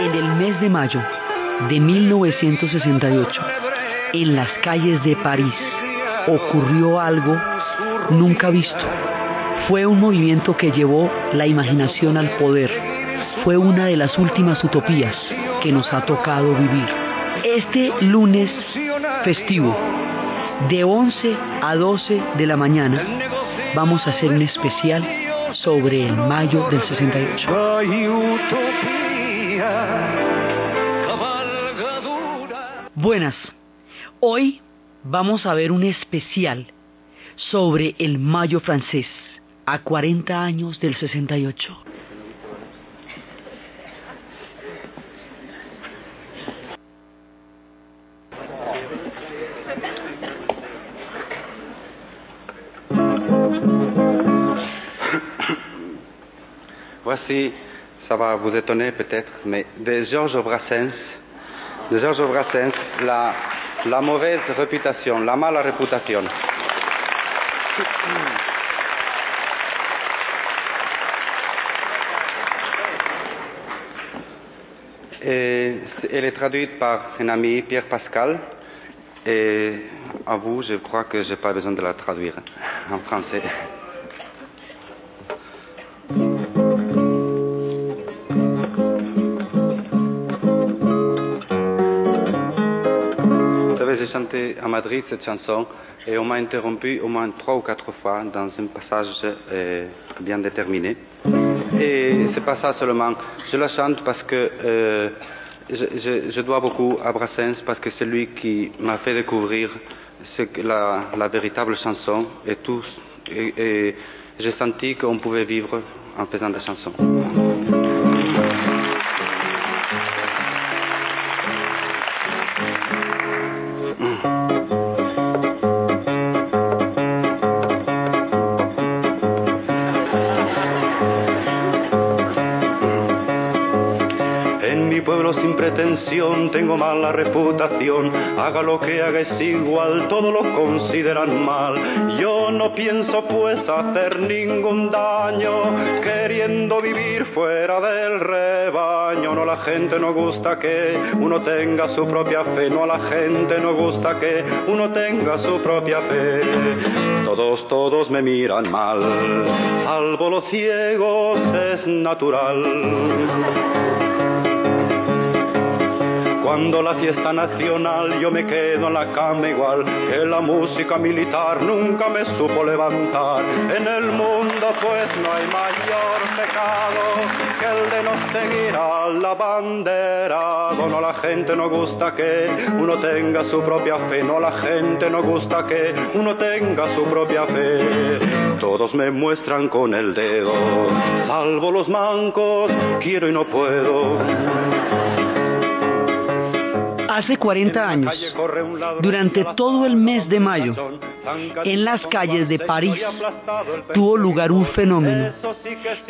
En el mes de mayo de 1968, en las calles de París, ocurrió algo nunca visto. Fue un movimiento que llevó la imaginación al poder. Fue una de las últimas utopías que nos ha tocado vivir. Este lunes festivo, de 11 a 12 de la mañana, vamos a hacer un especial sobre el mayo del 68. Buenas, hoy vamos a ver un especial sobre el mayo francés a 40 años del 68. Voici, ça va vous étonner peut-être, mais de Georges Brassens, de Georges Brassens, la, mauvaise réputation, la mala réputation. Elle est traduite par un ami, Pierre Pascal, et à vous, je crois que je n'ai pas besoin de la traduire en français. Chanté à Madrid cette chanson et on m'a interrompu au moins trois ou quatre fois dans un passage euh, bien déterminé. Et c'est pas ça seulement. Je la chante parce que euh, je, dois beaucoup à Brassens parce que c'est lui qui m'a fait découvrir ce que la, la véritable chanson et tout. Et, et j'ai senti qu'on pouvait vivre en faisant des chansons. Tengo mala reputación. Haga lo que haga es igual, todo lo consideran mal. Yo no pienso pues hacer ningún daño, queriendo vivir fuera del rebaño. No la gente no gusta que uno tenga su propia fe, no a la gente no gusta que uno tenga su propia fe. Todos, todos me miran mal, salvo los ciegos es natural. Cuando la fiesta nacional yo me quedo en la cama igual que la música militar nunca me supo levantar. En el mundo pues no hay mayor pecado que el de no seguir a la bandera. No la gente no gusta que uno tenga su propia fe, no la gente no gusta que uno tenga su propia fe. Todos me muestran con el dedo, salvo los mancos, quiero y no puedo. Hace 40 años, durante todo el mes de mayo, en las calles de París tuvo lugar un fenómeno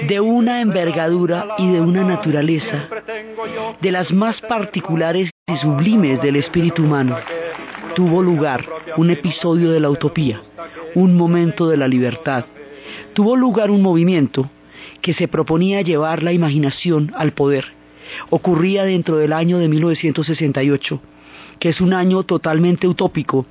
de una envergadura y de una naturaleza de las más particulares y sublimes del espíritu humano. Tuvo lugar un episodio de la utopía, un momento de la libertad. Tuvo lugar un movimiento que se proponía llevar la imaginación al poder. Ocurría dentro del año de 1968, que es un año totalmente utópico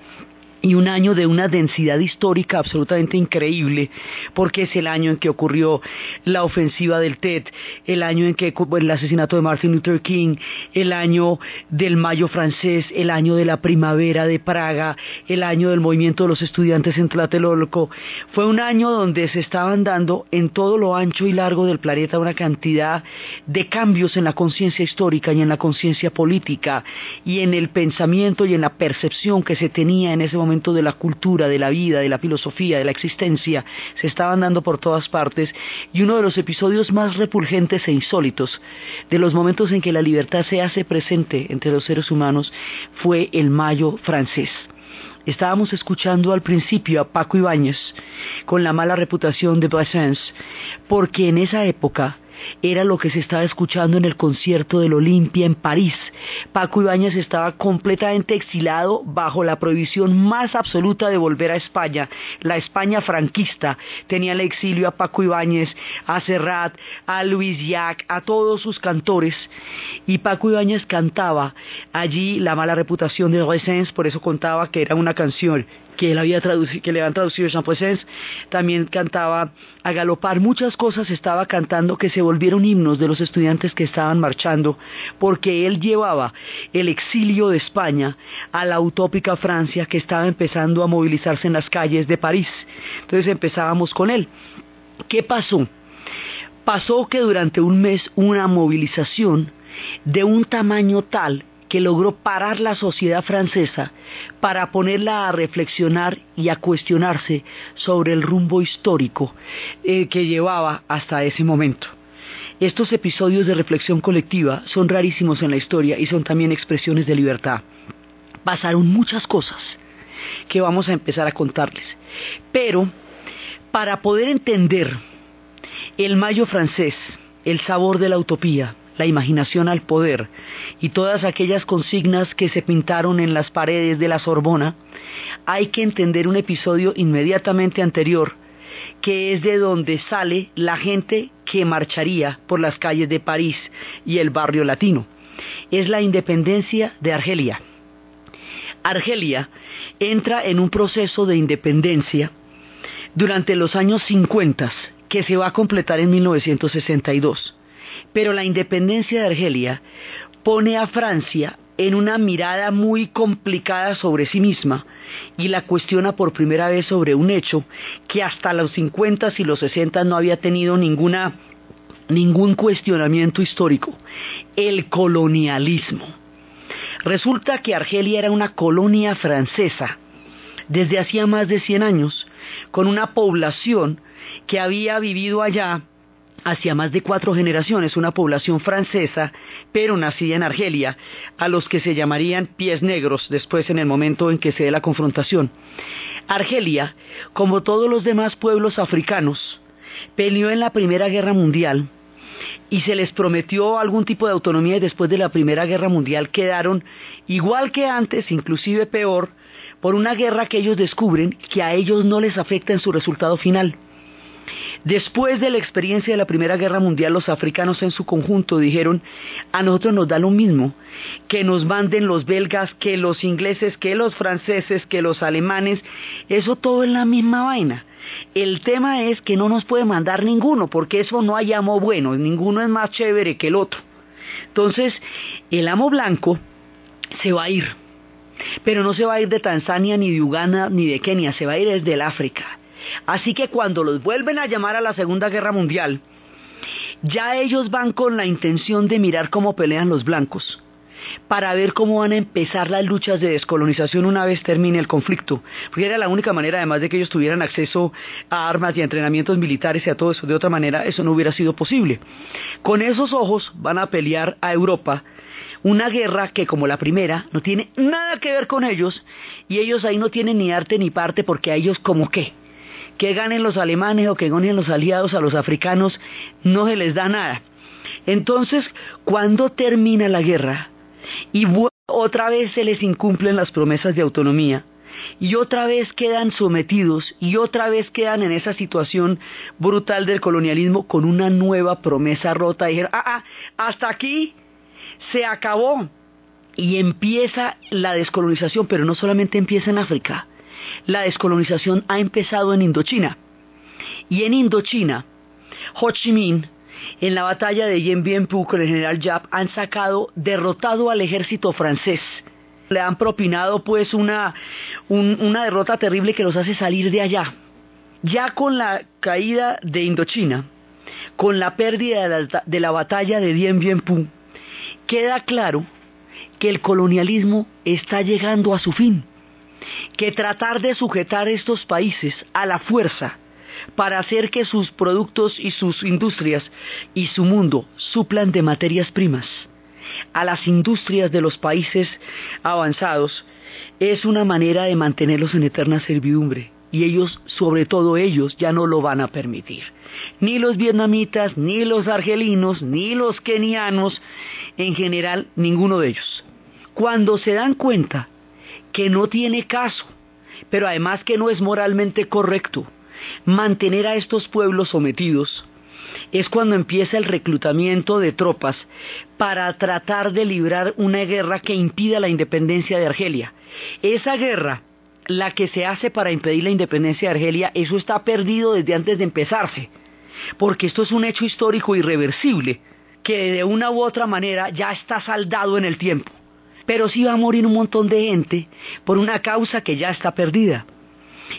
y un año de una densidad histórica absolutamente increíble, porque es el año en que ocurrió la ofensiva del TED, el año en que el asesinato de Martin Luther King, el año del Mayo francés, el año de la primavera de Praga, el año del movimiento de los estudiantes en Tlatelolco. Fue un año donde se estaban dando en todo lo ancho y largo del planeta una cantidad de cambios en la conciencia histórica y en la conciencia política y en el pensamiento y en la percepción que se tenía en ese momento de la cultura, de la vida, de la filosofía, de la existencia, se estaban dando por todas partes y uno de los episodios más repulgentes e insólitos de los momentos en que la libertad se hace presente entre los seres humanos fue el Mayo francés. Estábamos escuchando al principio a Paco Ibáñez con la mala reputación de Brassens, porque en esa época era lo que se estaba escuchando en el concierto del Olimpia en París. Paco Ibáñez estaba completamente exilado bajo la prohibición más absoluta de volver a España, la España franquista. Tenía el exilio a Paco Ibáñez, a Serrat, a Luis Llach, a todos sus cantores. Y Paco Ibáñez cantaba allí la mala reputación de Resens, por eso contaba que era una canción que, él había que le habían traducido Jean Poissens, también cantaba a galopar, muchas cosas estaba cantando que se volvieron himnos de los estudiantes que estaban marchando, porque él llevaba el exilio de España a la utópica Francia que estaba empezando a movilizarse en las calles de París. Entonces empezábamos con él. ¿Qué pasó? Pasó que durante un mes una movilización de un tamaño tal que logró parar la sociedad francesa para ponerla a reflexionar y a cuestionarse sobre el rumbo histórico eh, que llevaba hasta ese momento. Estos episodios de reflexión colectiva son rarísimos en la historia y son también expresiones de libertad. Pasaron muchas cosas que vamos a empezar a contarles. Pero para poder entender el mayo francés, el sabor de la utopía, la imaginación al poder y todas aquellas consignas que se pintaron en las paredes de la Sorbona, hay que entender un episodio inmediatamente anterior, que es de donde sale la gente que marcharía por las calles de París y el barrio latino. Es la independencia de Argelia. Argelia entra en un proceso de independencia durante los años 50 que se va a completar en 1962. Pero la independencia de Argelia pone a Francia en una mirada muy complicada sobre sí misma y la cuestiona por primera vez sobre un hecho que hasta los 50 y los 60 no había tenido ninguna ningún cuestionamiento histórico, el colonialismo. Resulta que Argelia era una colonia francesa desde hacía más de 100 años, con una población que había vivido allá hacia más de cuatro generaciones, una población francesa, pero nacida en Argelia, a los que se llamarían pies negros después en el momento en que se dé la confrontación. Argelia, como todos los demás pueblos africanos, peleó en la Primera Guerra Mundial y se les prometió algún tipo de autonomía y después de la Primera Guerra Mundial quedaron igual que antes, inclusive peor, por una guerra que ellos descubren que a ellos no les afecta en su resultado final. Después de la experiencia de la Primera Guerra Mundial, los africanos en su conjunto dijeron, a nosotros nos da lo mismo, que nos manden los belgas, que los ingleses, que los franceses, que los alemanes, eso todo es la misma vaina. El tema es que no nos puede mandar ninguno, porque eso no hay amo bueno, ninguno es más chévere que el otro. Entonces, el amo blanco se va a ir, pero no se va a ir de Tanzania, ni de Uganda, ni de Kenia, se va a ir desde el África. Así que cuando los vuelven a llamar a la Segunda Guerra Mundial, ya ellos van con la intención de mirar cómo pelean los blancos, para ver cómo van a empezar las luchas de descolonización una vez termine el conflicto, porque era la única manera, además de que ellos tuvieran acceso a armas y a entrenamientos militares y a todo eso, de otra manera eso no hubiera sido posible. Con esos ojos van a pelear a Europa una guerra que como la primera no tiene nada que ver con ellos y ellos ahí no tienen ni arte ni parte porque a ellos como qué que ganen los alemanes o que ganen los aliados a los africanos, no se les da nada. Entonces, cuando termina la guerra y otra vez se les incumplen las promesas de autonomía, y otra vez quedan sometidos y otra vez quedan en esa situación brutal del colonialismo con una nueva promesa rota. Dijeron, ah, ah, hasta aquí se acabó. Y empieza la descolonización, pero no solamente empieza en África, la descolonización ha empezado en Indochina. Y en Indochina, Ho Chi Minh, en la batalla de Dien Bien Phu con el general Yap, han sacado, derrotado al ejército francés. Le han propinado pues una, una derrota terrible que los hace salir de allá. Ya con la caída de Indochina, con la pérdida de la, de la batalla de Dien Bien Phu, queda claro que el colonialismo está llegando a su fin que tratar de sujetar estos países a la fuerza para hacer que sus productos y sus industrias y su mundo suplan de materias primas a las industrias de los países avanzados es una manera de mantenerlos en eterna servidumbre. y ellos, sobre todo ellos, ya no lo van a permitir. Ni los vietnamitas, ni los argelinos, ni los kenianos, en general, ninguno de ellos. Cuando se dan cuenta que no tiene caso, pero además que no es moralmente correcto mantener a estos pueblos sometidos, es cuando empieza el reclutamiento de tropas para tratar de librar una guerra que impida la independencia de Argelia. Esa guerra, la que se hace para impedir la independencia de Argelia, eso está perdido desde antes de empezarse, porque esto es un hecho histórico irreversible, que de una u otra manera ya está saldado en el tiempo. Pero sí va a morir un montón de gente por una causa que ya está perdida.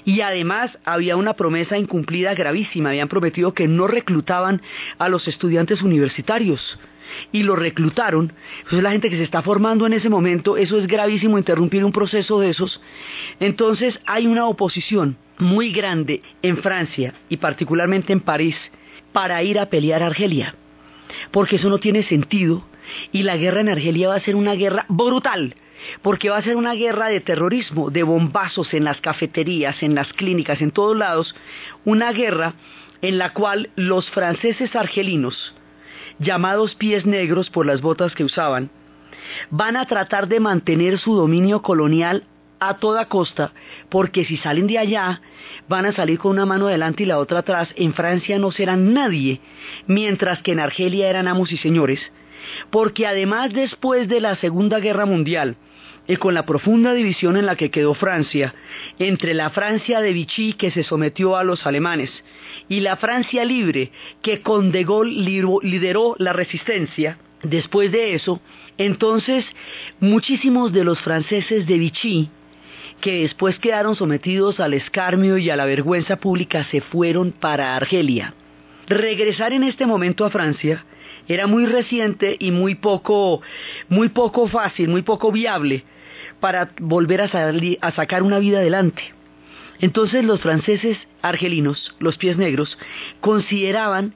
Y además había una promesa incumplida gravísima. Habían prometido que no reclutaban a los estudiantes universitarios. Y lo reclutaron. Entonces la gente que se está formando en ese momento, eso es gravísimo interrumpir un proceso de esos. Entonces hay una oposición muy grande en Francia y particularmente en París para ir a pelear a Argelia. Porque eso no tiene sentido y la guerra en Argelia va a ser una guerra brutal porque va a ser una guerra de terrorismo, de bombazos en las cafeterías, en las clínicas, en todos lados, una guerra en la cual los franceses argelinos, llamados pies negros por las botas que usaban, van a tratar de mantener su dominio colonial a toda costa, porque si salen de allá, van a salir con una mano adelante y la otra atrás. En Francia no serán nadie, mientras que en Argelia eran amos y señores, porque además después de la Segunda Guerra Mundial, y con la profunda división en la que quedó Francia, entre la Francia de Vichy que se sometió a los alemanes y la Francia libre que con de Gaulle lideró la resistencia, después de eso, entonces muchísimos de los franceses de Vichy, que después quedaron sometidos al escarmio y a la vergüenza pública, se fueron para Argelia. Regresar en este momento a Francia era muy reciente y muy poco, muy poco fácil, muy poco viable para volver a, a sacar una vida adelante. Entonces los franceses argelinos, los pies negros, consideraban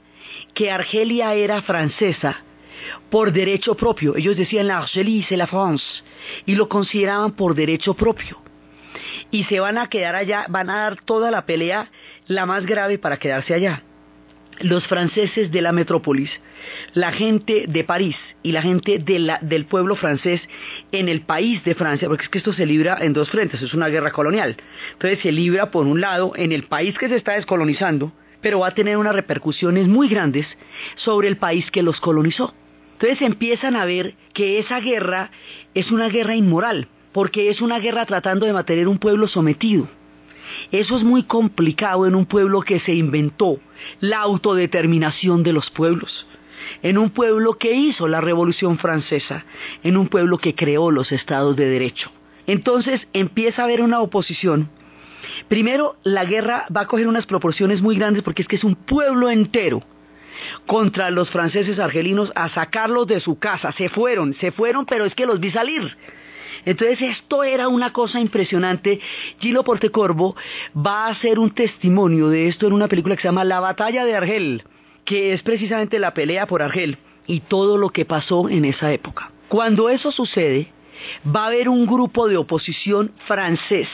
que Argelia era francesa por derecho propio. Ellos decían la Argelie c'est la France y lo consideraban por derecho propio. Y se van a quedar allá, van a dar toda la pelea la más grave para quedarse allá los franceses de la metrópolis, la gente de París y la gente del pueblo francés en el país de Francia, porque es que esto se libra en dos frentes, es una guerra colonial. Entonces se libra por un lado en el país que se está descolonizando, pero va a tener unas repercusiones muy grandes sobre el país que los colonizó. Entonces empiezan a ver que esa guerra es una guerra inmoral, porque es una guerra tratando de mantener un pueblo sometido. Eso es muy complicado en un pueblo que se inventó la autodeterminación de los pueblos, en un pueblo que hizo la Revolución Francesa, en un pueblo que creó los estados de derecho. Entonces empieza a haber una oposición. Primero, la guerra va a coger unas proporciones muy grandes porque es que es un pueblo entero contra los franceses argelinos a sacarlos de su casa. Se fueron, se fueron, pero es que los vi salir. Entonces esto era una cosa impresionante. Gilo Portecorvo va a hacer un testimonio de esto en una película que se llama La batalla de Argel, que es precisamente la pelea por Argel y todo lo que pasó en esa época. Cuando eso sucede, va a haber un grupo de oposición francés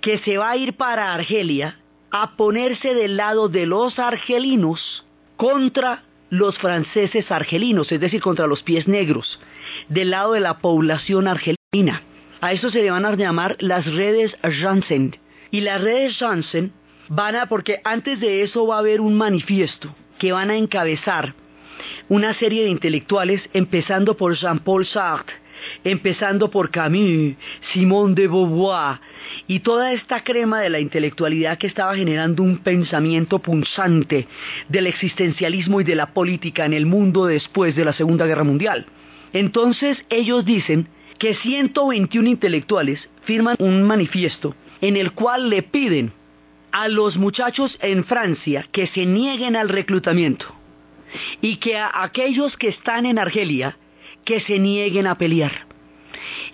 que se va a ir para Argelia a ponerse del lado de los argelinos contra los franceses argelinos, es decir, contra los pies negros, del lado de la población argelina. A eso se le van a llamar las redes Janssen. Y las redes Janssen van a, porque antes de eso va a haber un manifiesto que van a encabezar una serie de intelectuales, empezando por Jean-Paul Sartre, empezando por Camus, Simone de Beauvoir, y toda esta crema de la intelectualidad que estaba generando un pensamiento punzante del existencialismo y de la política en el mundo después de la Segunda Guerra Mundial. Entonces ellos dicen que 121 intelectuales firman un manifiesto en el cual le piden a los muchachos en Francia que se nieguen al reclutamiento y que a aquellos que están en Argelia que se nieguen a pelear.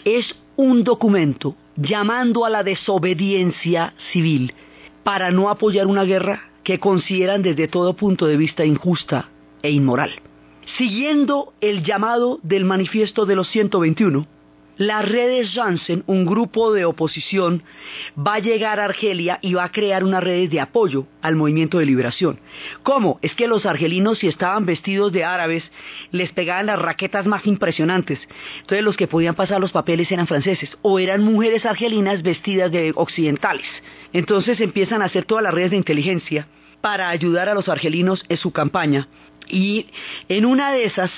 Es un documento llamando a la desobediencia civil para no apoyar una guerra que consideran desde todo punto de vista injusta e inmoral. Siguiendo el llamado del manifiesto de los 121, las redes Janssen, un grupo de oposición, va a llegar a Argelia y va a crear unas redes de apoyo al movimiento de liberación. ¿Cómo? Es que los argelinos, si estaban vestidos de árabes, les pegaban las raquetas más impresionantes. Entonces los que podían pasar los papeles eran franceses o eran mujeres argelinas vestidas de occidentales. Entonces empiezan a hacer todas las redes de inteligencia para ayudar a los argelinos en su campaña. Y en una de esas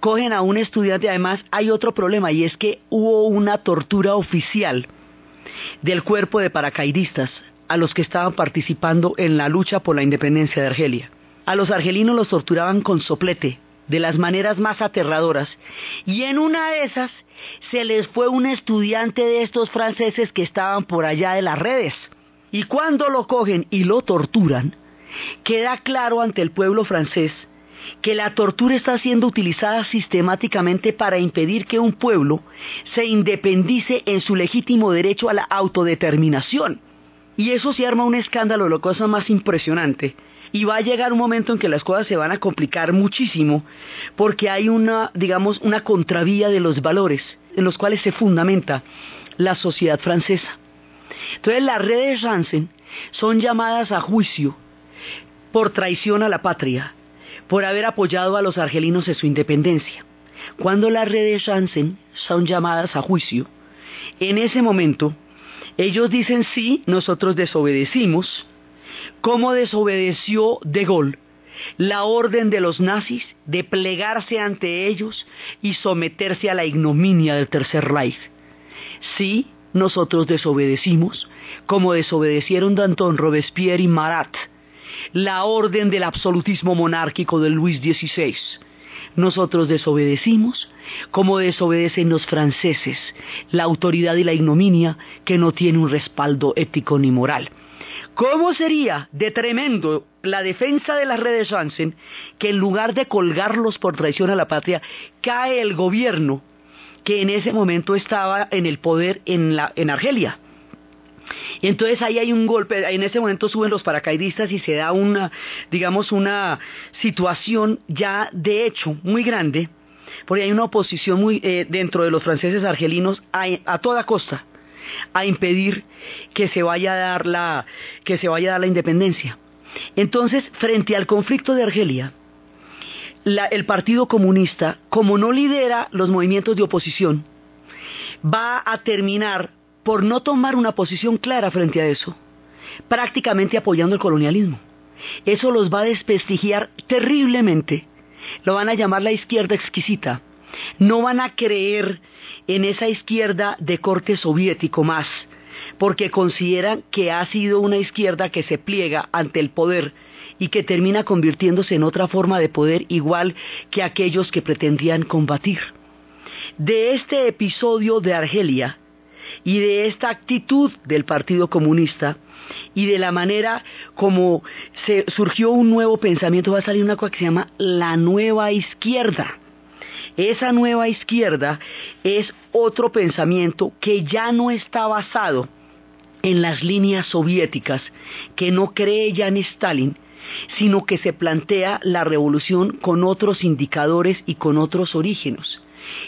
cogen a un estudiante, además hay otro problema y es que hubo una tortura oficial del cuerpo de paracaidistas a los que estaban participando en la lucha por la independencia de Argelia. A los argelinos los torturaban con soplete, de las maneras más aterradoras, y en una de esas se les fue un estudiante de estos franceses que estaban por allá de las redes. Y cuando lo cogen y lo torturan, queda claro ante el pueblo francés que la tortura está siendo utilizada sistemáticamente para impedir que un pueblo se independice en su legítimo derecho a la autodeterminación. Y eso se arma un escándalo, la cosa más impresionante. Y va a llegar un momento en que las cosas se van a complicar muchísimo porque hay una, digamos, una contravía de los valores en los cuales se fundamenta la sociedad francesa. Entonces las redes Janssen son llamadas a juicio por traición a la patria, por haber apoyado a los argelinos en su independencia. Cuando las redes Janssen son llamadas a juicio, en ese momento ellos dicen sí, nosotros desobedecimos, como desobedeció De Gaulle la orden de los nazis de plegarse ante ellos y someterse a la ignominia del Tercer Reich. Sí, nosotros desobedecimos, como desobedecieron Danton, Robespierre y Marat, la orden del absolutismo monárquico de Luis XVI. Nosotros desobedecimos como desobedecen los franceses, la autoridad y la ignominia que no tiene un respaldo ético ni moral. ¿Cómo sería de tremendo la defensa de las redes Janssen que en lugar de colgarlos por traición a la patria, cae el gobierno que en ese momento estaba en el poder en, en Argelia? Y entonces ahí hay un golpe, en ese momento suben los paracaidistas y se da una, digamos, una situación ya de hecho muy grande, porque hay una oposición muy eh, dentro de los franceses argelinos a, toda costa a impedir que se vaya a dar la que se vaya a dar la independencia. Entonces, frente al conflicto de Argelia, el Partido Comunista, como no lidera los movimientos de oposición, va a terminar por no tomar una posición clara frente a eso, prácticamente apoyando el colonialismo. Eso los va a desprestigiar terriblemente. Lo van a llamar la izquierda exquisita. No van a creer en esa izquierda de corte soviético más, porque consideran que ha sido una izquierda que se pliega ante el poder y que termina convirtiéndose en otra forma de poder igual que aquellos que pretendían combatir. De este episodio de Argelia y de esta actitud del Partido Comunista y de la manera como se surgió un nuevo pensamiento, va a salir una cosa que se llama la nueva izquierda. Esa nueva izquierda es otro pensamiento que ya no está basado en las líneas soviéticas, que no cree ya en Stalin, sino que se plantea la revolución con otros indicadores y con otros orígenes.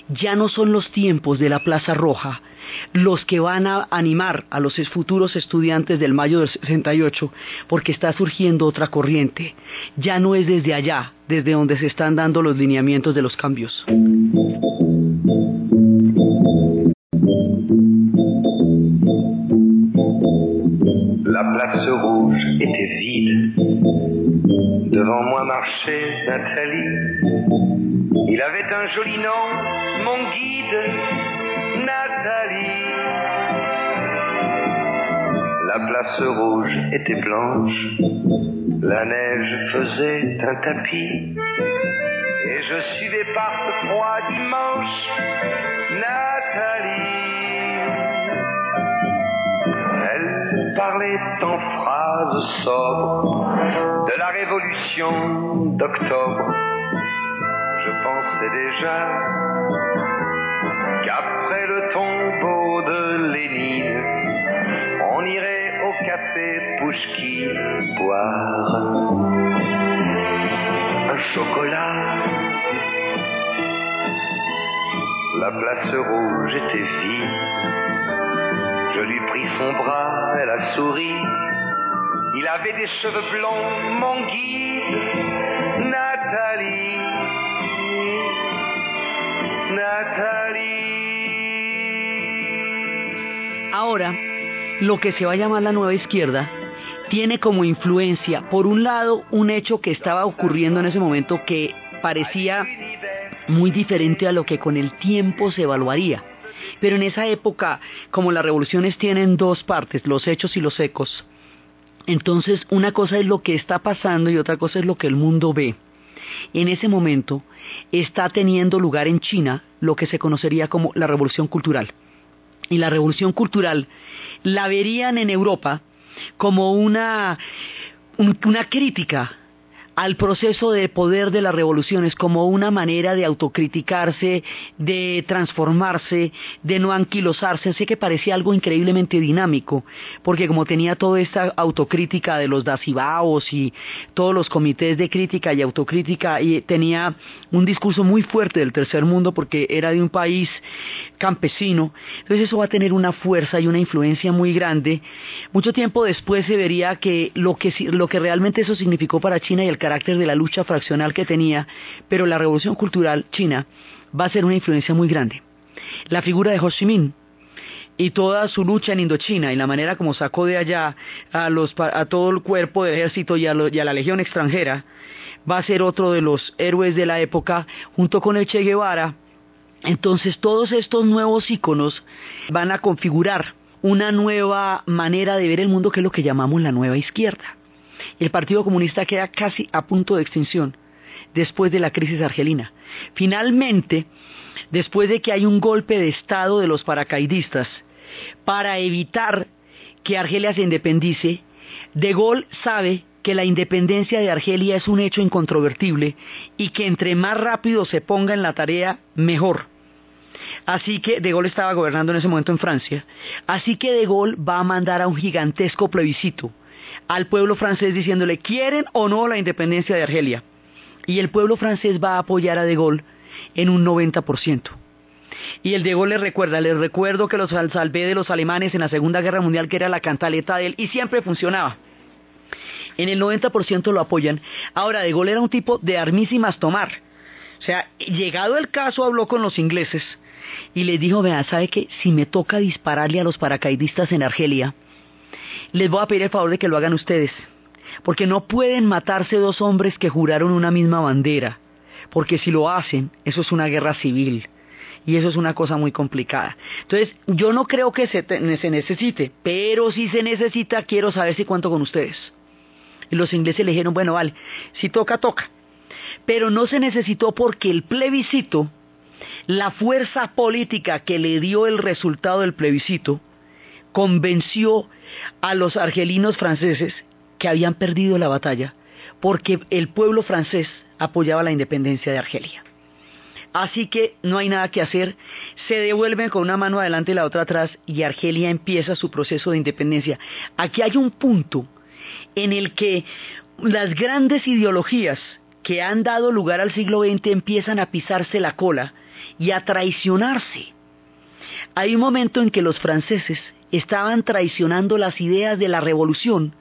Ya no son los tiempos de la Plaza Roja los que van a animar a los futuros estudiantes del mayo del 68, porque está surgiendo otra corriente. Ya no es desde allá, desde donde se están dando los lineamientos de los cambios. La place rouge était vide. Devant moi marchait Nathalie. Il avait un joli nom, mon guide. La place rouge était blanche, la neige faisait un tapis, et je suivais par ce froid dimanche Nathalie. Elle parlait en phrases sobres de la révolution d'octobre. Je pensais déjà qu'après le tombeau de Lénine, on irait café Pouchki boire un chocolat. La place rouge était vide. Je lui pris son bras, elle a souri. Il avait des cheveux blonds, mon guide, Nathalie. Nathalie. Ahora, lo que se va a llamar la nueva izquierda tiene como influencia, por un lado, un hecho que estaba ocurriendo en ese momento que parecía muy diferente a lo que con el tiempo se evaluaría. Pero en esa época, como las revoluciones tienen dos partes, los hechos y los ecos, entonces una cosa es lo que está pasando y otra cosa es lo que el mundo ve. En ese momento está teniendo lugar en China lo que se conocería como la revolución cultural y la revolución cultural la verían en Europa como una, una crítica al proceso de poder de las revoluciones como una manera de autocriticarse, de transformarse, de no anquilosarse, así que parecía algo increíblemente dinámico, porque como tenía toda esta autocrítica de los dacibaos y todos los comités de crítica y autocrítica, y tenía un discurso muy fuerte del tercer mundo porque era de un país campesino, entonces eso va a tener una fuerza y una influencia muy grande. Mucho tiempo después se vería que lo que, lo que realmente eso significó para China y el carácter de la lucha fraccional que tenía, pero la revolución cultural china va a ser una influencia muy grande. La figura de Ho Chi Minh y toda su lucha en Indochina y la manera como sacó de allá a, los, a todo el cuerpo del ejército y a, y a la legión extranjera, va a ser otro de los héroes de la época, junto con el Che Guevara. Entonces todos estos nuevos íconos van a configurar una nueva manera de ver el mundo que es lo que llamamos la nueva izquierda el Partido Comunista queda casi a punto de extinción después de la crisis argelina. Finalmente, después de que hay un golpe de Estado de los paracaidistas para evitar que Argelia se independice, De Gaulle sabe que la independencia de Argelia es un hecho incontrovertible y que entre más rápido se ponga en la tarea, mejor. Así que De Gaulle estaba gobernando en ese momento en Francia. Así que De Gaulle va a mandar a un gigantesco plebiscito al pueblo francés diciéndole, ¿quieren o no la independencia de Argelia? Y el pueblo francés va a apoyar a De Gaulle en un 90%. Y el De Gaulle le recuerda, les recuerdo que los salvé de los alemanes en la Segunda Guerra Mundial, que era la cantaleta de él, y siempre funcionaba. En el 90% lo apoyan. Ahora, De Gaulle era un tipo de armísimas tomar. O sea, llegado el caso, habló con los ingleses y les dijo, vea, ¿sabe qué? Si me toca dispararle a los paracaidistas en Argelia, les voy a pedir el favor de que lo hagan ustedes, porque no pueden matarse dos hombres que juraron una misma bandera, porque si lo hacen, eso es una guerra civil. Y eso es una cosa muy complicada. Entonces, yo no creo que se, necesite, pero si se necesita, quiero saber si cuento con ustedes. Y los ingleses le dijeron, bueno, vale, si toca, toca. Pero no se necesitó porque el plebiscito, la fuerza política que le dio el resultado del plebiscito, convenció a los argelinos franceses que habían perdido la batalla porque el pueblo francés apoyaba la independencia de Argelia. Así que no hay nada que hacer, se devuelven con una mano adelante y la otra atrás y Argelia empieza su proceso de independencia. Aquí hay un punto en el que las grandes ideologías que han dado lugar al siglo XX empiezan a pisarse la cola y a traicionarse. Hay un momento en que los franceses estaban traicionando las ideas de la revolución,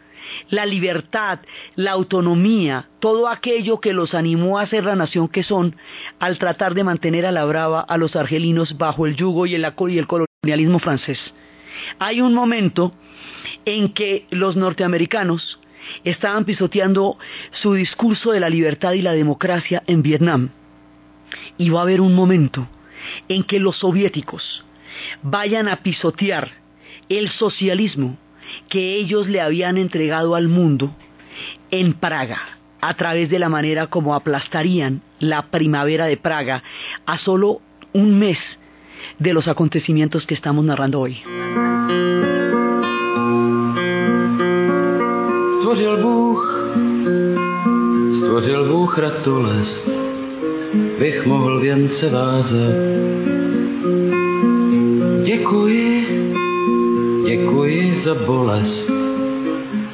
la libertad, la autonomía, todo aquello que los animó a ser la nación que son, al tratar de mantener a la brava a los argelinos bajo el yugo y el, y el colonialismo francés. Hay un momento en que los norteamericanos estaban pisoteando su discurso de la libertad y la democracia en Vietnam. Y va a haber un momento en que los soviéticos vayan a pisotear el socialismo que ellos le habían entregado al mundo en Praga, a través de la manera como aplastarían la primavera de Praga a solo un mes de los acontecimientos que estamos narrando hoy. Za bolest,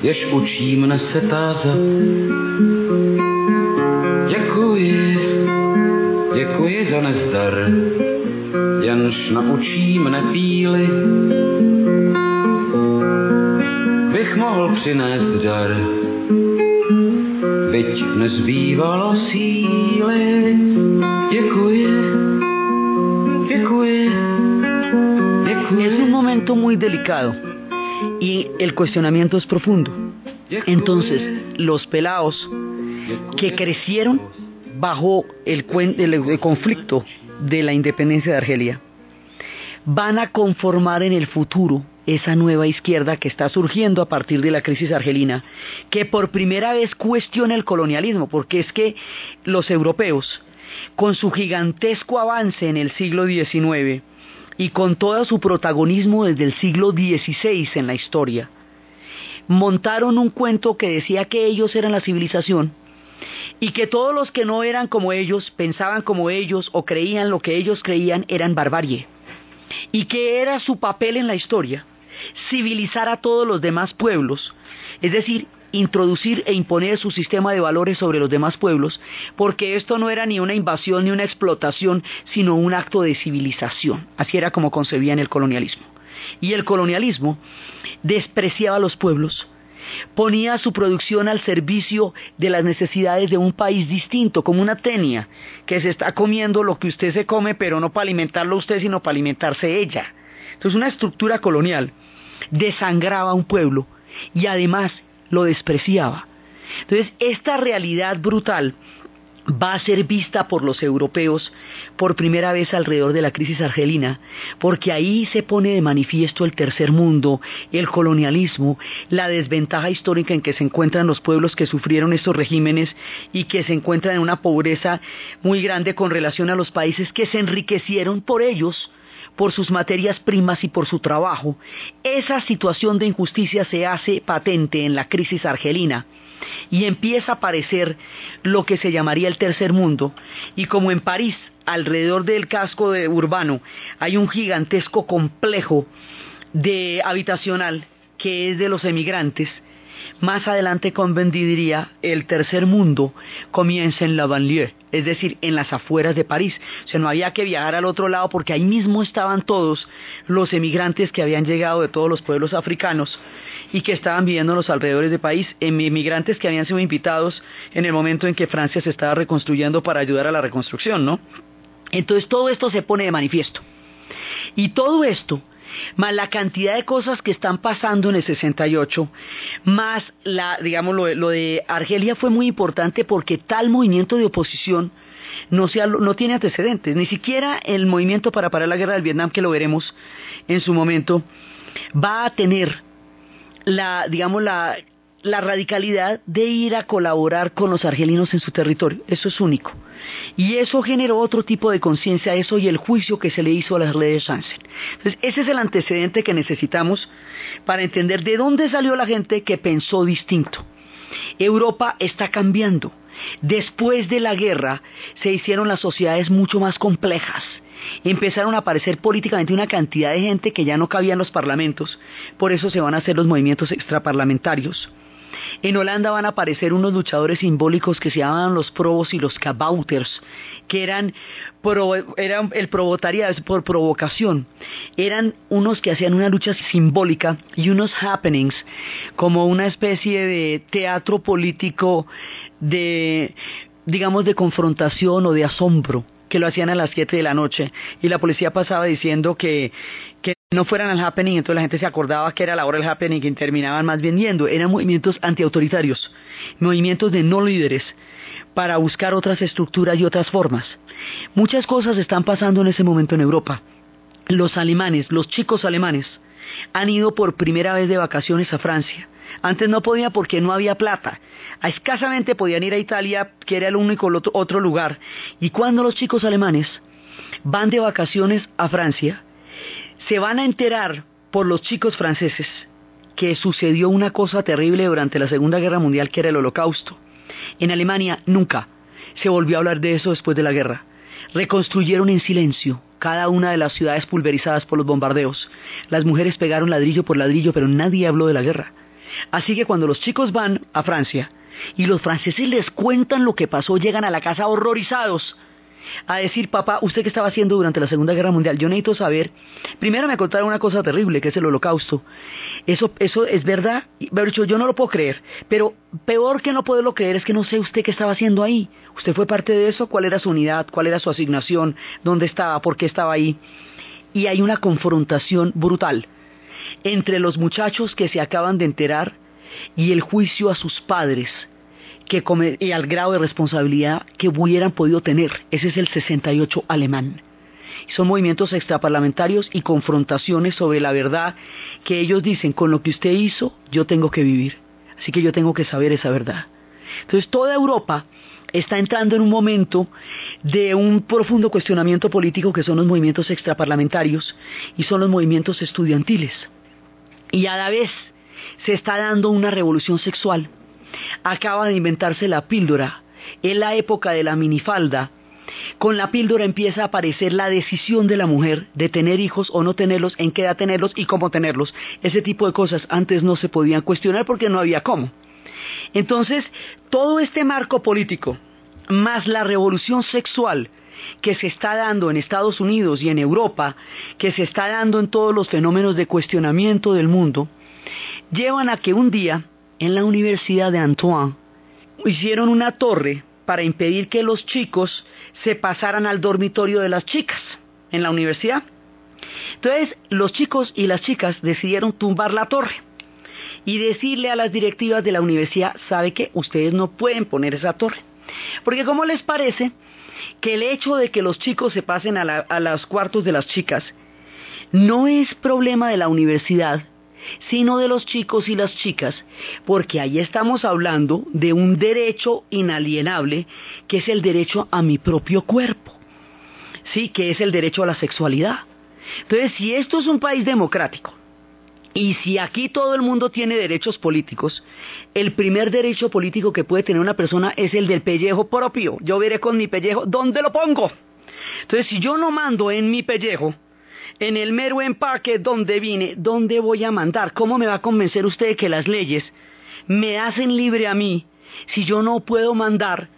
jež učí mne se tázat. Děkuji, děkuji za nezdar, jenž na očí mne píly, bych mohl přinést dar, byť nezbývalo síly. Děkuji, děkuji, děkuji. Es un momento muy delicado y el cuestionamiento es profundo. Entonces, los pelados que crecieron bajo el, el, conflicto de la independencia de Argelia van a conformar en el futuro esa nueva izquierda que está surgiendo a partir de la crisis argelina, que por primera vez cuestiona el colonialismo, porque es que los europeos, con su gigantesco avance en el siglo XIX y con todo su protagonismo desde el siglo XVI en la historia, montaron un cuento que decía que ellos eran la civilización y que todos los que no eran como ellos, pensaban como ellos o creían lo que ellos creían eran barbarie y que era su papel en la historia civilizar a todos los demás pueblos, es decir, introducir e imponer su sistema de valores sobre los demás pueblos, porque esto no era ni una invasión ni una explotación, sino un acto de civilización. Así era como concebían el colonialismo. Y el colonialismo despreciaba a los pueblos, ponía su producción al servicio de las necesidades de un país distinto, como una tenia, que se está comiendo lo que usted se come, pero no para alimentarlo usted, sino para alimentarse ella. Entonces una estructura colonial desangraba a un pueblo y además lo despreciaba. Entonces esta realidad brutal va a ser vista por los europeos por primera vez alrededor de la crisis argelina, porque ahí se pone de manifiesto el tercer mundo, el colonialismo, la desventaja histórica en que se encuentran los pueblos que sufrieron estos regímenes y que se encuentran en una pobreza muy grande con relación a los países que se enriquecieron por ellos por sus materias primas y por su trabajo, esa situación de injusticia se hace patente en la crisis argelina y empieza a aparecer lo que se llamaría el tercer mundo. Y como en París, alrededor del casco urbano, hay un gigantesco complejo de habitacional que es de los emigrantes, más adelante Convendi diría, el tercer mundo comienza en la banlieue, es decir, en las afueras de París. O sea, no había que viajar al otro lado porque ahí mismo estaban todos los emigrantes que habían llegado de todos los pueblos africanos y que estaban viviendo en los alrededores de París, emigrantes que habían sido invitados en el momento en que Francia se estaba reconstruyendo para ayudar a la reconstrucción, ¿no? Entonces todo esto se pone de manifiesto. Y todo esto, más la cantidad de cosas que están pasando en el 68, más la, digamos, lo, de Argelia fue muy importante porque tal movimiento de oposición no, sea, no tiene antecedentes, ni siquiera el movimiento para parar la guerra del Vietnam, que lo veremos en su momento, va a tener la, digamos, la, la radicalidad de ir a colaborar con los argelinos en su territorio. Eso es único. Y eso generó otro tipo de conciencia, eso y el juicio que se le hizo a las leyes Sansen. Entonces, ese es el antecedente que necesitamos para entender de dónde salió la gente que pensó distinto. Europa está cambiando. Después de la guerra se hicieron las sociedades mucho más complejas empezaron a aparecer políticamente una cantidad de gente que ya no cabía en los parlamentos, por eso se van a hacer los movimientos extraparlamentarios. En Holanda van a aparecer unos luchadores simbólicos que se llamaban los probos y los kabouters, que eran, eran el por provocación. Eran unos que hacían una lucha simbólica y unos happenings, como una especie de teatro político de, digamos, de confrontación o de asombro que lo hacían a las 7 de la noche y la policía pasaba diciendo que no fueran al happening, entonces la gente se acordaba que era la hora del happening y terminaban más bien yendo. Eran movimientos antiautoritarios, movimientos de no líderes para buscar otras estructuras y otras formas. Muchas cosas están pasando en ese momento en Europa. Los alemanes, los chicos alemanes, han ido por primera vez de vacaciones a Francia antes no podía porque no había plata. Escasamente podían ir a Italia, que era el único otro lugar. Y cuando los chicos alemanes van de vacaciones a Francia, se van a enterar por los chicos franceses que sucedió una cosa terrible durante la Segunda Guerra Mundial, que era el Holocausto. En Alemania nunca se volvió a hablar de eso después de la guerra. Reconstruyeron en silencio cada una de las ciudades pulverizadas por los bombardeos. Las mujeres pegaron ladrillo por ladrillo, pero nadie habló de la guerra. Así que cuando los chicos van a Francia y los franceses les cuentan lo que pasó, llegan a la casa horrorizados a decir, papá, ¿usted qué estaba haciendo durante la Segunda Guerra Mundial? Yo necesito saber. Primero me contaron una cosa terrible, que es el holocausto. Eso, eso es verdad. Yo no lo puedo creer. Pero peor que no poderlo creer es que no sé usted qué estaba haciendo ahí. ¿Usted fue parte de eso? ¿Cuál era su unidad? ¿Cuál era su asignación? ¿Dónde estaba? ¿Por qué estaba ahí? Y hay una confrontación brutal entre los muchachos que se acaban de enterar y el juicio a sus padres que y al grado de responsabilidad que hubieran podido tener. Ese es el 68 alemán. Son movimientos extraparlamentarios y confrontaciones sobre la verdad que ellos dicen, con lo que usted hizo, yo tengo que vivir. Así que yo tengo que saber esa verdad. Entonces toda Europa está entrando en un momento de un profundo cuestionamiento político que son los movimientos extraparlamentarios y son los movimientos estudiantiles. Y a la vez se está dando una revolución sexual acaba de inventarse la píldora. En la época de la minifalda. Con la píldora empieza a aparecer la decisión de la mujer de tener hijos o no tenerlos, en qué edad tenerlos y cómo tenerlos. Ese tipo de cosas antes no se podían cuestionar porque no había cómo. Entonces, todo este marco político, más la revolución sexual que se está dando en Estados Unidos y en Europa, que se está dando en todos los fenómenos de cuestionamiento del mundo, llevan a que un día en la Universidad de Antoine hicieron una torre para impedir que los chicos se pasaran al dormitorio de las chicas en la universidad. Entonces los chicos y las chicas decidieron tumbar la torre y decirle a las directivas de la universidad, sabe que ustedes no pueden poner esa torre. Porque ¿cómo les parece que el hecho de que los chicos se pasen a, a los cuartos de las chicas no es problema de la universidad, sino de los chicos y las chicas, porque ahí estamos hablando de un derecho inalienable, que es el derecho a mi propio cuerpo, sí, que es el derecho a la sexualidad. Entonces, si esto es un país democrático, y si aquí todo el mundo tiene derechos políticos, el primer derecho político que puede tener una persona es el del pellejo propio. Yo veré con mi pellejo dónde lo pongo. Entonces, si yo no mando en mi pellejo, en el mero empaque donde vine, ¿dónde voy a mandar? ¿Cómo me va a convencer usted de que las leyes me hacen libre a mí si yo no puedo mandar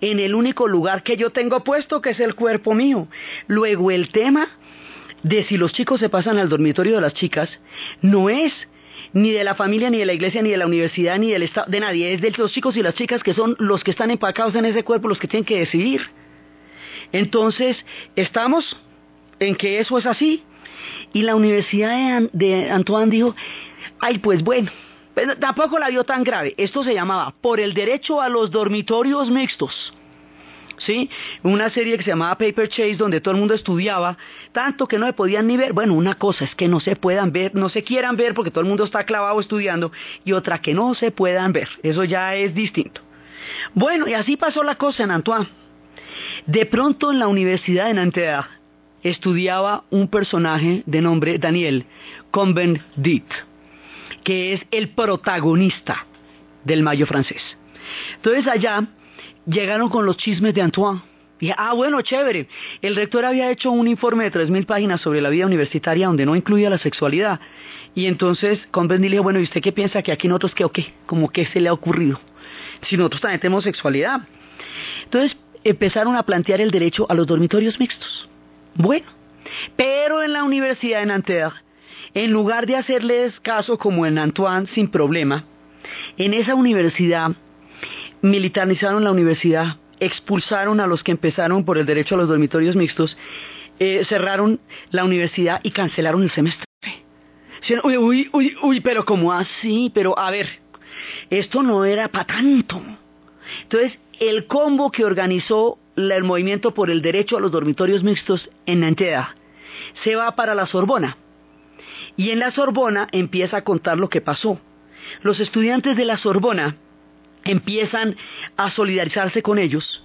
en el único lugar que yo tengo puesto, que es el cuerpo mío? Luego el tema de si los chicos se pasan al dormitorio de las chicas no es ni de la familia, ni de la iglesia, ni de la universidad, ni del Estado, de nadie, es de los chicos y las chicas que son los que están empacados en ese cuerpo, los que tienen que decidir. Entonces, estamos en que eso es así. Y la Universidad de, Antoine dijo, ay, pues bueno, tampoco la vio tan grave. Esto se llamaba Por el derecho a los dormitorios mixtos. ¿Sí? Una serie que se llamaba Paper Chase donde todo el mundo estudiaba, tanto que no se podían ni ver. Bueno, una cosa es que no se puedan ver, no se quieran ver porque todo el mundo está clavado estudiando, y otra que no se puedan ver. Eso ya es distinto. Bueno, y así pasó la cosa en Antoine. De pronto en la Universidad de Nanterre estudiaba un personaje de nombre Daniel Combendit, que es el protagonista del Mayo francés. Entonces allá llegaron con los chismes de Antoine. Dije, ah, bueno, chévere. El rector había hecho un informe de 3.000 páginas sobre la vida universitaria donde no incluía la sexualidad. Y entonces Combendit le dijo, bueno, ¿y usted qué piensa que aquí nosotros qué o qué? Como que se le ha ocurrido. Si nosotros también tenemos sexualidad. Entonces empezaron a plantear el derecho a los dormitorios mixtos. Bueno, pero en la Universidad de Nanterre, en lugar de hacerles caso como en Antoine sin problema, en esa universidad militarizaron la universidad, expulsaron a los que empezaron por el derecho a los dormitorios mixtos, eh, cerraron la universidad y cancelaron el semestre. Uy, uy, uy, uy, pero como así, pero a ver, esto no era para tanto. Entonces, el combo que organizó el movimiento por el derecho a los dormitorios mixtos en Nanterre se va para la Sorbona. Y en la Sorbona empieza a contar lo que pasó. Los estudiantes de la Sorbona empiezan a solidarizarse con ellos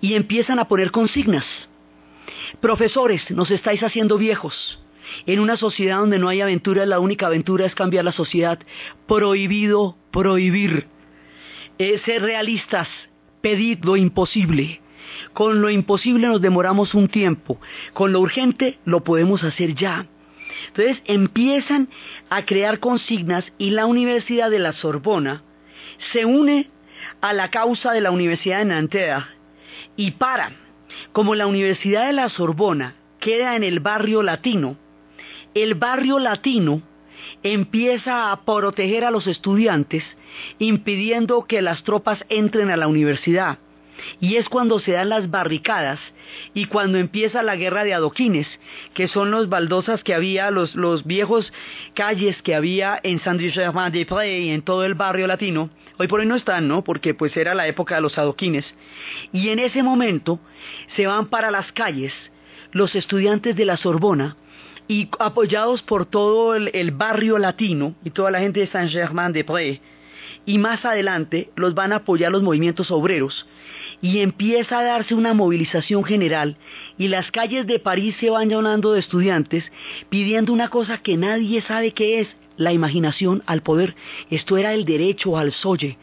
y empiezan a poner consignas. Profesores, nos estáis haciendo viejos. En una sociedad donde no hay aventura, la única aventura es cambiar la sociedad. Prohibido prohibir. Eh, ser realistas, pedid lo imposible. Con lo imposible nos demoramos un tiempo, con lo urgente lo podemos hacer ya. Entonces empiezan a crear consignas y la Universidad de la Sorbona se une a la causa de la Universidad de Nanterre y para como la Universidad de la Sorbona queda en el barrio latino, el barrio latino empieza a proteger a los estudiantes, impidiendo que las tropas entren a la universidad. Y es cuando se dan las barricadas y cuando empieza la guerra de adoquines, que son los baldosas que había, los, viejos calles que había en Saint-Germain-des-Prés y en todo el barrio latino. Hoy por hoy no están, ¿no? Porque pues era la época de los adoquines. Y en ese momento se van para las calles los estudiantes de la Sorbona y apoyados por todo el, barrio latino y toda la gente de Saint-Germain-des-Prés, y más adelante los van a apoyar los movimientos obreros, y empieza a darse una movilización general, y las calles de París se van llenando de estudiantes pidiendo una cosa que nadie sabe qué es, la imaginación al poder. Esto era el derecho al soye.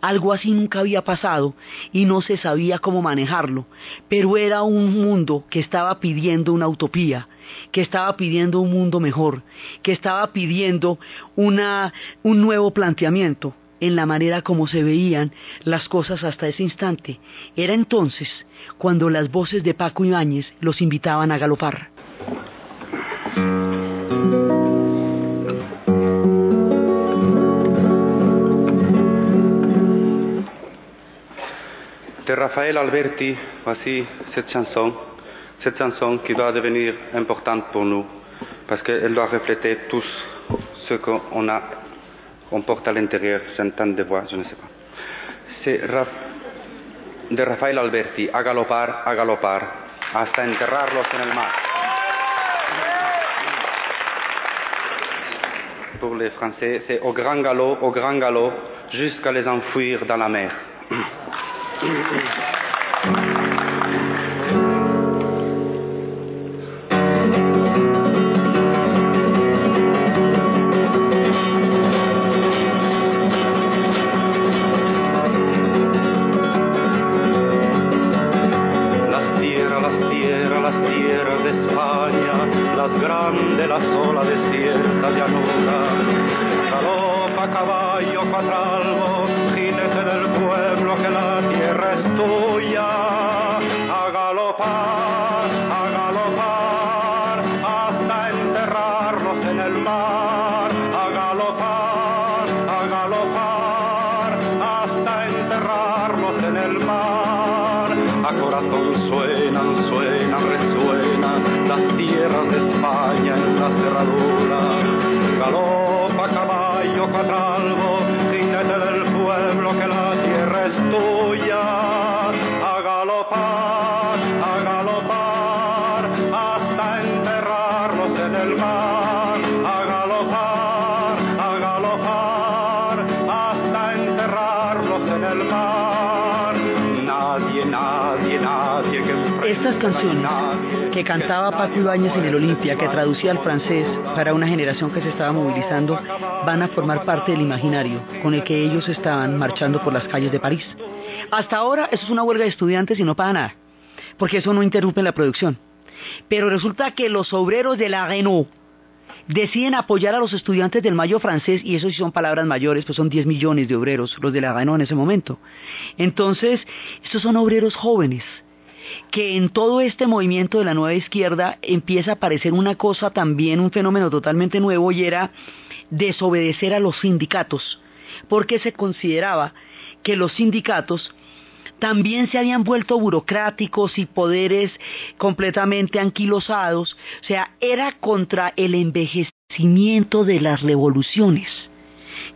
Algo así nunca había pasado y no se sabía cómo manejarlo, pero era un mundo que estaba pidiendo una utopía, que estaba pidiendo un mundo mejor, que estaba pidiendo una, un nuevo planteamiento en la manera como se veían las cosas hasta ese instante. Era entonces cuando las voces de Paco Ibáñez los invitaban a galopar. de Rafael Alberti, voici cette chanson, cette chanson qui va devenir importante pour nous, parce qu'elle doit refléter tout ce qu'on a, on porte à l'intérieur, centaines de voix, je ne sais pas. C'est de Rafael Alberti, a galopar, a galopar, hasta enterrarlos en el mar. Pour les Français, c'est au grand galop, au grand galop, jusqu'à les enfouir dans la mer. Canciones que cantaba Paco Ibáñez en el Olimpia, que traducía al francés para una generación que se estaba movilizando, van a formar parte del imaginario con el que ellos estaban marchando por las calles de París. Hasta ahora eso es una huelga de estudiantes y no paga nada, porque eso no interrumpe la producción. Pero resulta que los obreros de la Renault deciden apoyar a los estudiantes del Mayo francés, y eso sí son palabras mayores, pues son 10 millones de obreros los de la Renault en ese momento. Entonces, estos son obreros jóvenes, que en todo este movimiento de la nueva izquierda empieza a aparecer una cosa también, un fenómeno totalmente nuevo y era desobedecer a los sindicatos, porque se consideraba que los sindicatos también se habían vuelto burocráticos y poderes completamente anquilosados, o sea, era contra el envejecimiento de las revoluciones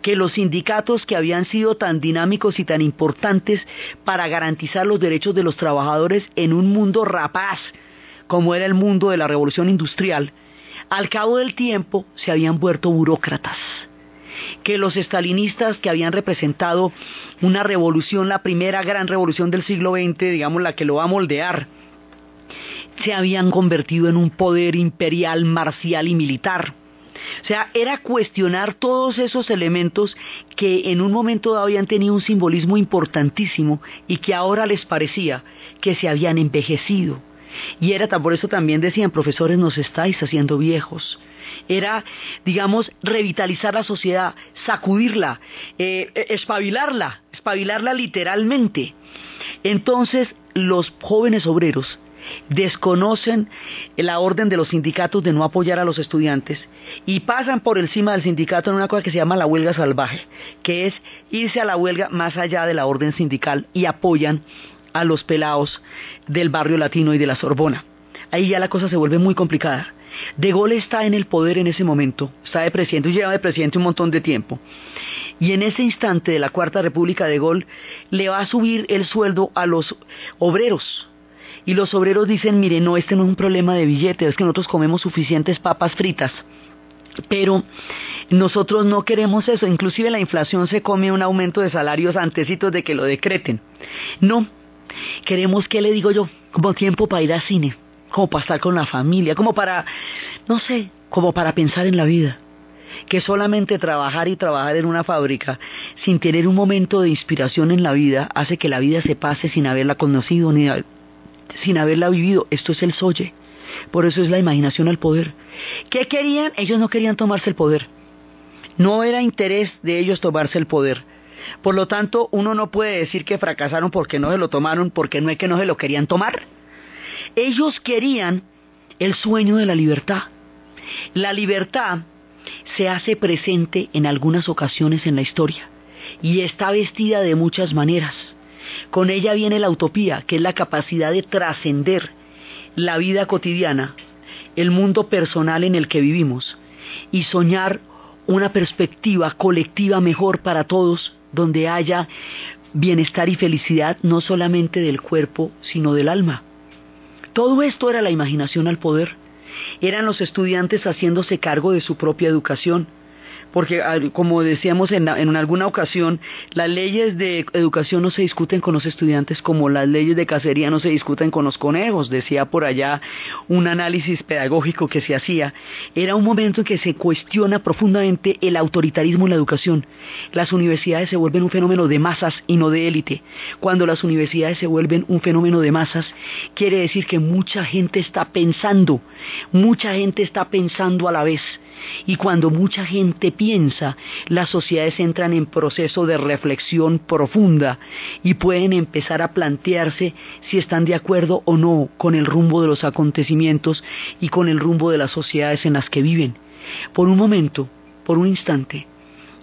que los sindicatos que habían sido tan dinámicos y tan importantes para garantizar los derechos de los trabajadores en un mundo rapaz, como era el mundo de la revolución industrial, al cabo del tiempo se habían vuelto burócratas que los estalinistas que habían representado una revolución, la primera gran revolución del siglo XX, digamos la que lo va a moldear, se habían convertido en un poder imperial, marcial y militar. O sea, era cuestionar todos esos elementos que en un momento habían tenido un simbolismo importantísimo y que ahora les parecía que se habían envejecido, Y era por eso también decían, profesores, nos estáis haciendo viejos. Era, digamos, revitalizar la sociedad, sacudirla, eh, eh, espabilarla, espabilarla literalmente. Entonces, los jóvenes obreros desconocen la orden de los sindicatos de no apoyar a los estudiantes y pasan por encima del sindicato en una cosa que se llama la huelga salvaje, que es irse a la huelga más allá de la orden sindical y apoyan a los pelados del barrio latino y de la Sorbona. Ahí ya la cosa se vuelve muy complicada. De Gaulle está en el poder en ese momento, está de presidente, lleva de presidente un montón de tiempo. Y en ese instante de la Cuarta República de Gaulle le va a subir el sueldo a los obreros, y los obreros dicen, mire, no, este no es un problema de billetes, es que nosotros comemos suficientes papas fritas. Pero nosotros no queremos eso, inclusive la inflación se come un aumento de salarios antecitos de que lo decreten. No, queremos, ¿qué le digo yo? Como tiempo para ir al cine, como para estar con la familia, como para, no sé, como para pensar en la vida. Que solamente trabajar y trabajar en una fábrica sin tener un momento de inspiración en la vida hace que la vida se pase sin haberla conocido ni sin haberla vivido. Esto es el soye. Por eso es la imaginación al poder. ¿Qué querían? Ellos no querían tomarse el poder. No era interés de ellos tomarse el poder. Por lo tanto, uno no puede decir que fracasaron porque no se lo tomaron, porque no es que no se lo querían tomar. Ellos querían el sueño de la libertad. La libertad se hace presente en algunas ocasiones en la historia y está vestida de muchas maneras. Con ella viene la utopía, que es la capacidad de trascender la vida cotidiana, el mundo personal en el que vivimos, y soñar una perspectiva colectiva mejor para todos, donde haya bienestar y felicidad no solamente del cuerpo, sino del alma. Todo esto era la imaginación al poder. Eran los estudiantes haciéndose cargo de su propia educación, porque como decíamos en, alguna ocasión, las leyes de educación no se discuten con los estudiantes como las leyes de cacería no se discuten con los conejos, decía por allá un análisis pedagógico que se hacía. Era un momento en que se cuestiona profundamente el autoritarismo en la educación. Las universidades se vuelven un fenómeno de masas y no de élite. Cuando las universidades se vuelven un fenómeno de masas, quiere decir que mucha gente está pensando, mucha gente está pensando a la vez y cuando mucha gente piensa, las sociedades entran en proceso de reflexión profunda y pueden empezar a plantearse si están de acuerdo o no con el rumbo de los acontecimientos y con el rumbo de las sociedades en las que viven. Por un momento, por un instante,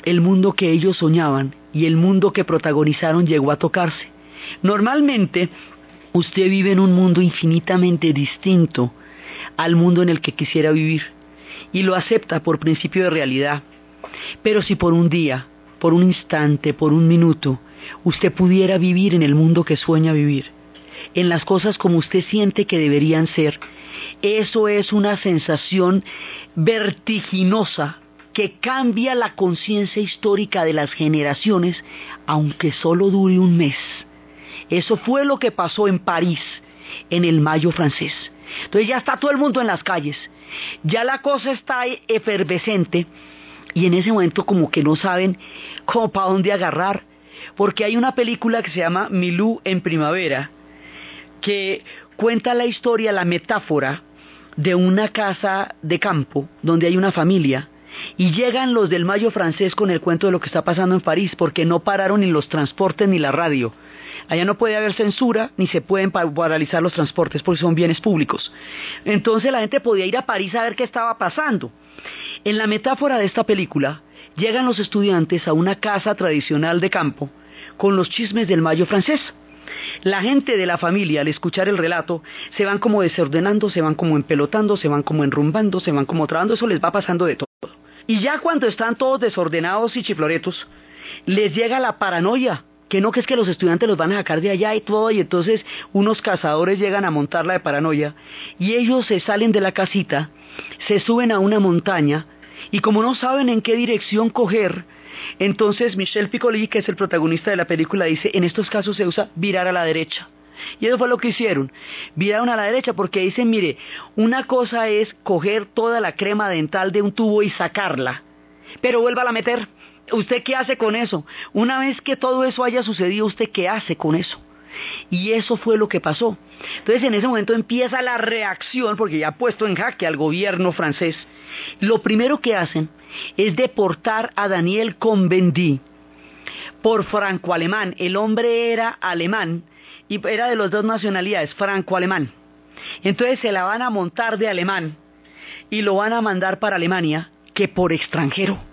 el mundo que ellos soñaban y el mundo que protagonizaron llegó a tocarse. Normalmente, usted vive en un mundo infinitamente distinto al mundo en el que quisiera vivir y lo acepta por principio de realidad. Pero si por un día, por un instante, por un minuto, usted pudiera vivir en el mundo que sueña vivir, en las cosas como usted siente que deberían ser, eso es una sensación vertiginosa que cambia la conciencia histórica de las generaciones, aunque solo dure un mes. Eso fue lo que pasó en París, en el mayo francés. Entonces ya está todo el mundo en las calles, ya la cosa está efervescente y en ese momento como que no saben cómo para dónde agarrar, porque hay una película que se llama Milú en primavera, que cuenta la historia, la metáfora de una casa de campo donde hay una familia y llegan los del Mayo francés con el cuento de lo que está pasando en París porque no pararon ni los transportes ni la radio. Allá no puede haber censura ni se pueden paralizar los transportes porque son bienes públicos. Entonces la gente podía ir a París a ver qué estaba pasando. En la metáfora de esta película, llegan los estudiantes a una casa tradicional de campo con los chismes del mayo francés. La gente de la familia, al escuchar el relato, se van como desordenando, se van como empelotando, se van como enrumbando, se van como trabando, eso les va pasando de todo. Y ya cuando están todos desordenados y chifloretos, les llega la paranoia que no que es que los estudiantes los van a sacar de allá y todo, y entonces unos cazadores llegan a montarla de paranoia, y ellos se salen de la casita, se suben a una montaña, y como no saben en qué dirección coger, entonces Michel Piccoli, que es el protagonista de la película, dice, en estos casos se usa virar a la derecha. Y eso fue lo que hicieron. Viraron a la derecha porque dicen, mire, una cosa es coger toda la crema dental de un tubo y sacarla, pero vuelva a meter. ¿Usted qué hace con eso? Una vez que todo eso haya sucedido, ¿usted qué hace con eso? Y eso fue lo que pasó. Entonces en ese momento empieza la reacción, porque ya ha puesto en jaque al gobierno francés. Lo primero que hacen es deportar a Daniel Convendi por franco-alemán. El hombre era alemán y era de las dos nacionalidades, franco-alemán. Entonces se la van a montar de alemán y lo van a mandar para Alemania que por extranjero.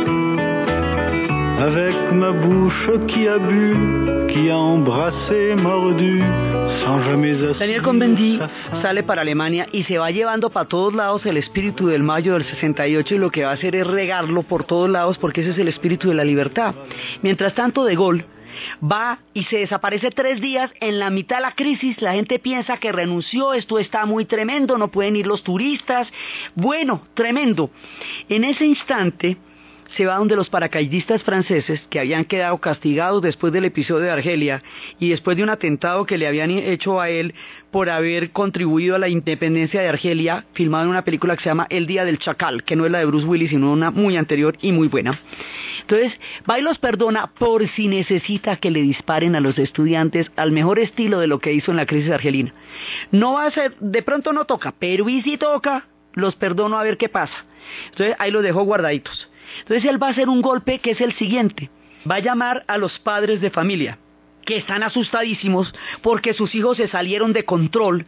Avec Daniel Convendi sale para Alemania y se va llevando para todos lados el espíritu del mayo del 68 y lo que va a hacer es regarlo por todos lados porque ese es el espíritu de la libertad. Mientras tanto, De Gaulle va y se desaparece tres días en la mitad de la crisis, la gente piensa que renunció, esto está muy tremendo, no pueden ir los turistas, bueno, tremendo. En ese instante se va donde los paracaidistas franceses que habían quedado castigados después del episodio de Argelia y después de un atentado que le habían hecho a él por haber contribuido a la independencia de Argelia, filmado en una película que se llama El Día del Chacal, que no es la de Bruce Willis, sino una muy anterior y muy buena. Entonces, va y los perdona por si necesita que le disparen a los estudiantes al mejor estilo de lo que hizo en la crisis argelina. No va a ser, de pronto no toca, pero y si toca, los perdono a ver qué pasa. Entonces, ahí los dejo guardaditos. Entonces, él va a hacer un golpe que es el siguiente. Va a llamar a los padres de familia que están asustadísimos porque sus hijos se salieron de control,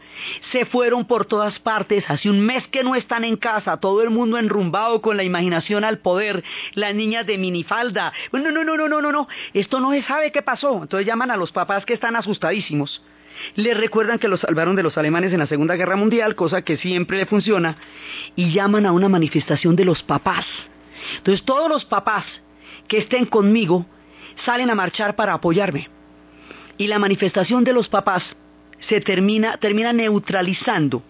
se fueron por todas partes, hace un mes que no están en casa, todo el mundo enrumbado con la imaginación al poder, las niñas de minifalda, no, no, no, no, no, no, no, esto no se sabe qué pasó, entonces llaman a los papás que están asustadísimos. Les recuerdan que los salvaron de los alemanes en la Segunda Guerra Mundial, cosa que siempre le funciona, y llaman a una manifestación de los papás. Entonces todos los papás que estén conmigo salen a marchar para apoyarme y la manifestación de los papás se termina, termina neutralizando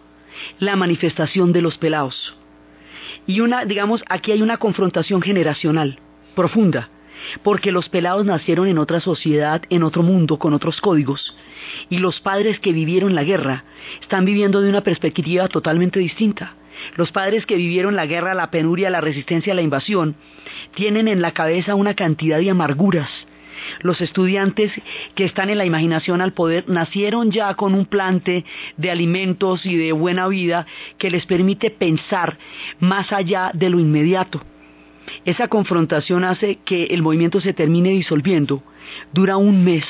la manifestación de los pelados. Y una, digamos, aquí hay una confrontación generacional profunda, porque los pelados nacieron en otra sociedad, en otro mundo, con otros códigos, y los padres que vivieron la guerra están viviendo de una perspectiva totalmente distinta. Los padres que vivieron la guerra, la penuria, la resistencia la invasión, tienen en la cabeza una cantidad de amarguras, los estudiantes que están en la imaginación al poder nacieron ya con un plante de alimentos y de buena vida que les permite pensar más allá de lo inmediato. Esa confrontación hace que el movimiento se termine disolviendo. Dura un mes.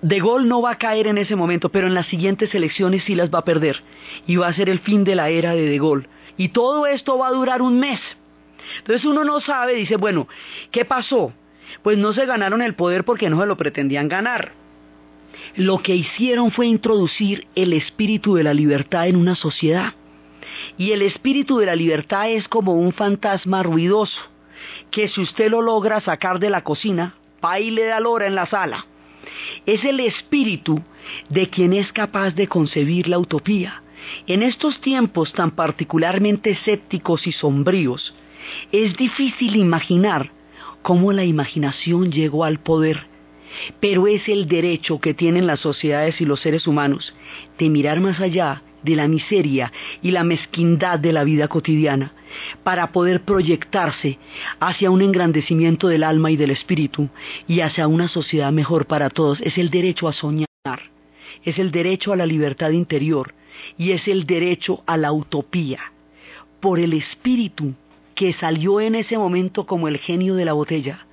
De Gaulle no va a caer en ese momento, pero en las siguientes elecciones sí las va a perder. Y va a ser el fin de la era de De Gaulle. Y todo esto va a durar un mes. Entonces uno no sabe, dice, bueno, ¿qué pasó? pues no se ganaron el poder porque no se lo pretendían ganar. Lo que hicieron fue introducir el espíritu de la libertad en una sociedad. Y el espíritu de la libertad es como un fantasma ruidoso, que si usted lo logra sacar de la cocina, baile da lora en la sala. Es el espíritu de quien es capaz de concebir la utopía. En estos tiempos tan particularmente escépticos y sombríos, es difícil imaginar cómo la imaginación llegó al poder, pero es el derecho que tienen las sociedades y los seres humanos de mirar más allá de la miseria y la mezquindad de la vida cotidiana, para poder proyectarse hacia un engrandecimiento del alma y del espíritu y hacia una sociedad mejor para todos. Es el derecho a soñar, es el derecho a la libertad interior y es el derecho a la utopía. Por el espíritu que salió en ese momento como el genio de la botella,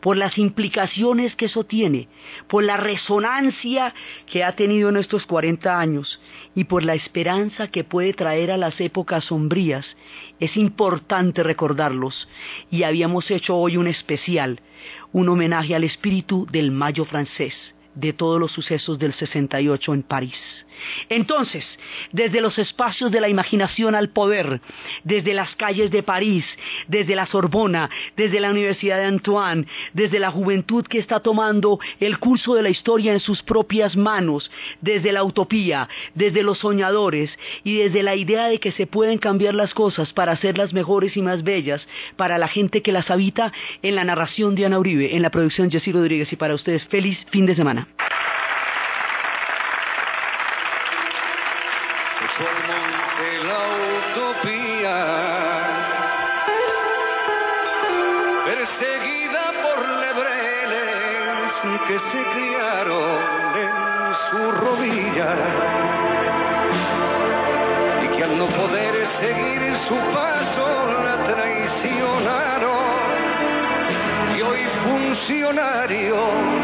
por las implicaciones que eso tiene, por la resonancia que ha tenido en estos 40 años y por la esperanza que puede traer a las épocas sombrías, es importante recordarlos y habíamos hecho hoy un especial, un homenaje al espíritu del Mayo francés, de todos los sucesos del 68 en París. Entonces, desde los espacios de la imaginación al poder, desde las calles de París, desde la Sorbona, desde la Universidad de Antoine, desde la juventud que está tomando el curso de la historia en sus propias manos, desde la utopía, desde los soñadores y desde la idea de que se pueden cambiar las cosas para hacerlas mejores y más bellas para la gente que las habita, en la narración de Ana Uribe, en la producción Jessy Rodríguez y para ustedes, feliz fin de semana. Que se criaron en su rodilla y que al no poder seguir su paso la traicionaron. Y hoy funcionarios